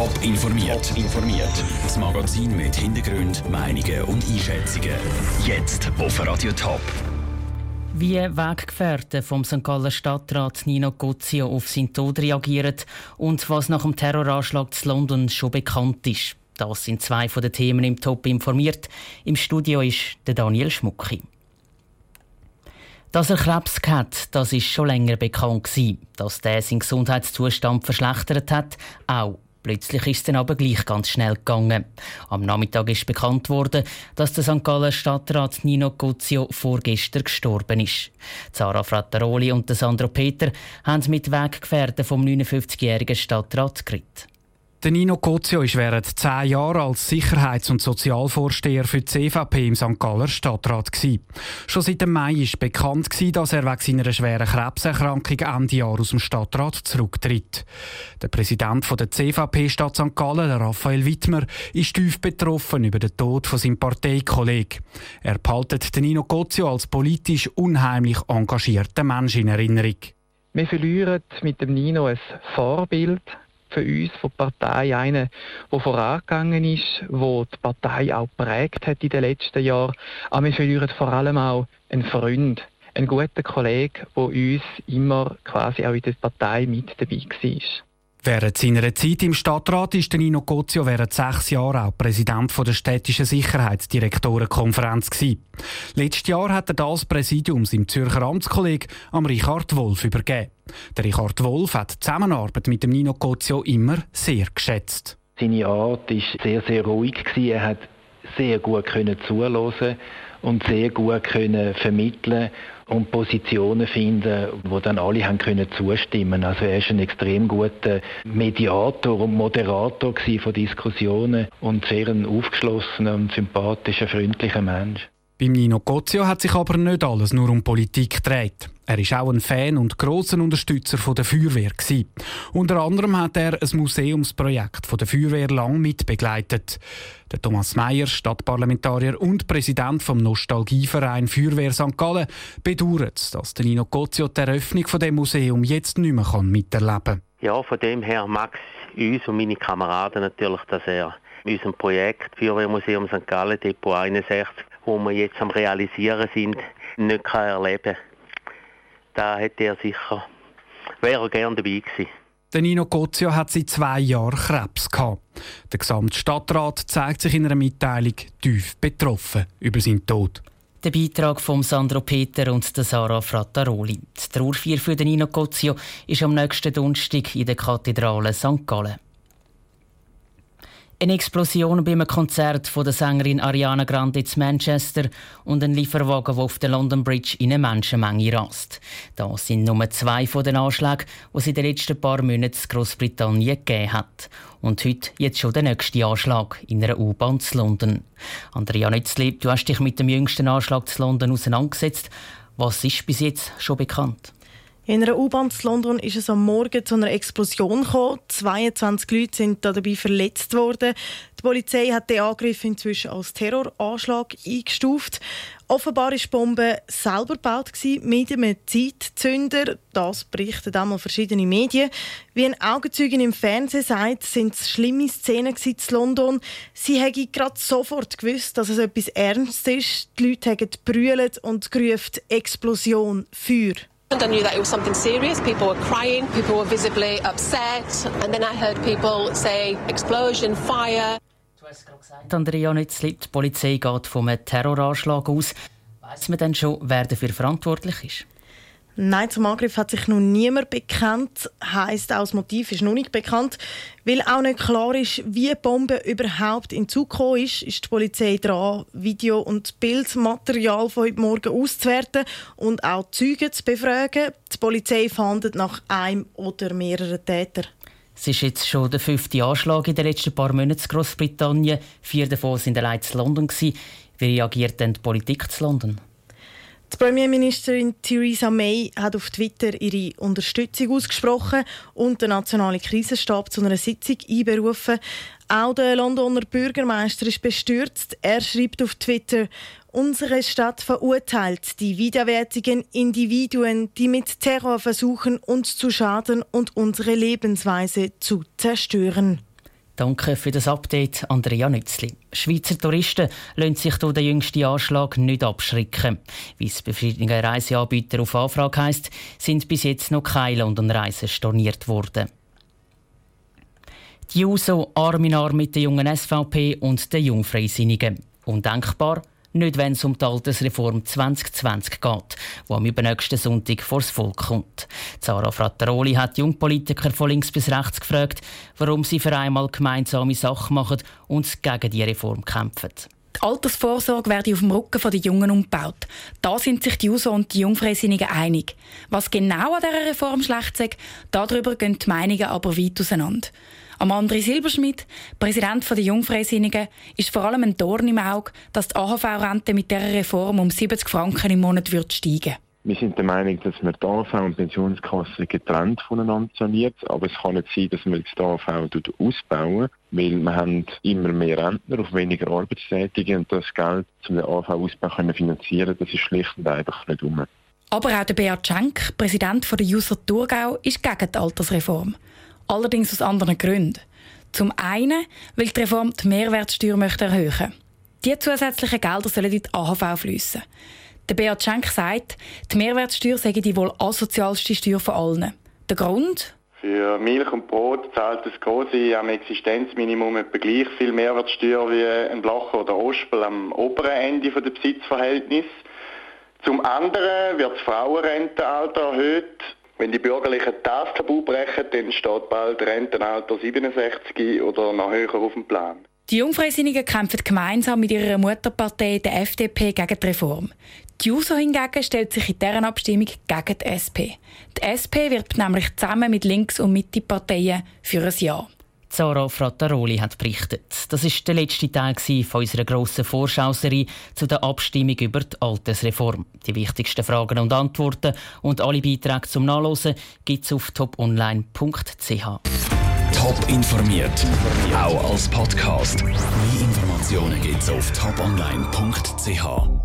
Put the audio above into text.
Top informiert. informiert. Das Magazin mit Hintergrund, Meinungen und Einschätzungen. Jetzt auf Radio Top. Wie Weggefährten vom St. Galler Stadtrat Nino Guzio auf seinen Tod reagieren und was nach dem Terroranschlag zu London schon bekannt ist. Das sind zwei von den Themen im Top informiert. Im Studio ist der Daniel Schmucki. Dass er Krebs hat, das ist schon länger bekannt gewesen. Dass der seinen Gesundheitszustand verschlechtert hat, auch. Plötzlich ist es dann aber gleich ganz schnell gegangen. Am Nachmittag ist bekannt worden, dass der St. Galler Stadtrat Nino Guzio vorgestern gestorben ist. Zara Frattaroli und Sandro Peter haben mit Weggefährten vom 59-jährigen Stadtrat geredet. Der Nino Cozio ist während zehn Jahren als Sicherheits- und Sozialvorsteher für die CVP im St. Galler Stadtrat. Gewesen. Schon seit dem Mai ist bekannt, gewesen, dass er wegen seiner schweren Krebserkrankung Ende Jahr aus dem Stadtrat zurücktritt. Der Präsident der CVP Stadt St. Gallen, Raphael Wittmer, ist tief betroffen über den Tod von seinem Parteikollegen. Er behaltet den Nino Cozio als politisch unheimlich engagierten Mensch in Erinnerung. Wir verlieren mit dem Nino ein Vorbild, für uns von der Partei einen, der vorangegangen ist, wo die Partei auch prägt hat in den letzten Jahren. Aber wir verlieren vor allem auch einen Freund, einen guten Kollegen, der uns immer quasi auch in der Partei mit dabei war. Während seiner Zeit im Stadtrat ist Nino Cozio während sechs Jahren auch Präsident der städtischen Sicherheitsdirektorenkonferenz Letztes Jahr hat er das Präsidium seinem Zürcher Amtskollegen am Richard Wolf übergeben. Der Richard Wolf hat die Zusammenarbeit mit dem Nino Cozio immer sehr geschätzt. Seine Art war sehr, sehr ruhig. Er hat sehr gut zuhören und sehr gut vermitteln und Positionen finden, wo dann alle haben können zustimmen. Also er ist ein extrem guter Mediator und Moderator von Diskussionen und sehr ein aufgeschlossener und sympathischer, freundlicher Mensch. Beim Nino Cozio hat sich aber nicht alles nur um Politik gedreht. Er ist auch ein Fan und grosser Unterstützer der Feuerwehr. Gewesen. Unter anderem hat er ein Museumsprojekt von der Feuerwehr lang mitbegleitet. Der Thomas Meyer, Stadtparlamentarier und Präsident vom Nostalgieverein Feuerwehr St. Gallen, bedauert, dass der Nino Cozio die Eröffnung von dem Museum jetzt nicht mehr miterleben kann. Ja, von dem her es uns und meine Kameraden natürlich, dass er in unserem Projekt Feuerwehrmuseum St. Gallen Depot 61 wo wir jetzt am Realisieren sind, nicht kann erleben Da hätte er sicher, wäre er gerne dabei gewesen. Der Nino Cozio hat seit zwei Jahren Krebs gehabt. Der gesamte Stadtrat zeigt sich in einer Mitteilung tief betroffen über seinen Tod. Der Beitrag von Sandro Peter und der Sarah Frattaroli. Die Trauerfeier für den Nino Cozio ist am nächsten Donnerstag in der Kathedrale St. Gallen. Eine Explosion bei einem Konzert von der Sängerin Ariana Grande in Manchester und ein Lieferwagen, der auf der London Bridge in eine Menschenmenge rast. Das sind nur zwei von den Anschlägen, die es in den letzten paar Monaten in Großbritannien gegeben hat. Und heute jetzt schon der nächste Anschlag in einer U-Bahn zu London. Andrea Nützli, du hast dich mit dem jüngsten Anschlag zu London auseinandergesetzt. Was ist bis jetzt schon bekannt? In einer U-Bahn in London ist es am Morgen zu einer Explosion gekommen. 22 Leute sind dabei verletzt worden. Die Polizei hat den Angriff inzwischen als Terroranschlag eingestuft. Offenbar war die Bombe selber gebaut mit einem Zeitzünder. Das berichten einmal verschiedene Medien. Wie ein Augenzeugin im Fernsehen sagt, sind es schlimme Szenen in London. Sie hätten gerade sofort gewusst, dass es etwas ernst ist. Die Leute haben brüllt und gerufen Explosion, Feuer. And I knew that it was something serious. People were crying, people were visibly upset. And then I heard people say, explosion, fire. Andrea Nützli, die Polizei geht vom Terroranschlag aus. Weiß man denn schon, wer dafür verantwortlich ist? Nein, zum Angriff hat sich noch niemand bekannt. Heißt auch das Motiv ist noch nicht bekannt, weil auch nicht klar ist, wie die Bombe überhaupt in Zug ist. Ist die Polizei dran, Video- und Bildmaterial von heute Morgen auszuwerten und auch Zeugen zu befragen. Die Polizei fahndet nach einem oder mehreren Tätern. Es ist jetzt schon der fünfte Anschlag in den letzten paar Monaten in Großbritannien. Vier davon sind allein in London. Wie reagiert denn die Politik zu London? Die Premierministerin Theresa May hat auf Twitter ihre Unterstützung ausgesprochen und den nationalen Krisenstab zu einer Sitzung einberufen. Auch der Londoner Bürgermeister ist bestürzt. Er schreibt auf Twitter, Unsere Stadt verurteilt die widerwärtigen Individuen, die mit Terror versuchen, uns zu schaden und unsere Lebensweise zu zerstören. Danke für das Update, Andrea Nützli. Schweizer Touristen lassen sich durch den jüngsten Anschlag nicht abschrecken. Wie es bei verschiedenen Reiseanbietern auf Anfrage heisst, sind bis jetzt noch keine London-Reisen storniert worden. Die JUSO Arm in Arm mit der jungen SVP und den Jungfreisinnigen. Undenkbar, nicht wenn es um die Altersreform 2020 geht, die am übernächsten Sonntag vor das Volk kommt. Zara Frattaroli hat Jungpolitiker von links bis rechts gefragt, warum sie für einmal gemeinsame Sachen machen und gegen die Reform kämpfen. Die Altersvorsorge werde auf dem Rücken der Jungen umgebaut. Da sind sich die JUSO und die Jungfreisinnigen einig. Was genau an dieser Reform schlecht ist, darüber gehen die Meinungen aber weit auseinander. Am André Silberschmidt, Präsident der Jungfreisinnigen, ist vor allem ein Dorn im Auge, dass die AHV-Rente mit dieser Reform um 70 Franken im Monat wird steigen wir sind der Meinung, dass man die AV und die Pensionskasse getrennt voneinander saniert. Aber es kann nicht sein, dass man die AV ausbauen, weil wir haben immer mehr Rentner auf weniger Arbeitstätige und das Geld, um den AV-Ausbau zu finanzieren, das ist schlicht und einfach nicht um. Aber auch der Beat Schenk, Präsident der User Thurgau, ist gegen die Altersreform allerdings aus anderen Gründen. Zum einen, weil die Reform die Mehrwertsteuer möchte erhöhen Die zusätzlichen Gelder sollen in die AHV fließen. Der Beat Schenk sagt, die Mehrwertsteuer sei die wohl asozialste Steuer von allen. Der Grund? Für Milch und Brot zahlt das Große am Existenzminimum etwa gleich viel Mehrwertsteuer wie ein Blacher oder Ospel am oberen Ende des Besitzverhältnisses. Zum anderen wird das Frauenrentenalter erhöht wenn die Bürgerlichen das Tabu brechen, dann steht bald Rentenalter 67 oder noch höher auf dem Plan. Die Jungfreisinnigen kämpfen gemeinsam mit ihrer Mutterpartei, der FDP, gegen die Reform. Die JUSO hingegen stellt sich in deren Abstimmung gegen die SP. Die SP wird nämlich zusammen mit Links- und Mitte-Parteien für ein Ja. Zara Frattaroli hat berichtet. Das ist der letzte Teil von unserer grossen Vorschauserie zu der Abstimmung über die Altersreform. Die wichtigsten Fragen und Antworten und alle Beiträge zum Nachlesen gibt es auf toponline.ch. Top informiert, auch als Podcast. Mehr Informationen gibt es auf toponline.ch.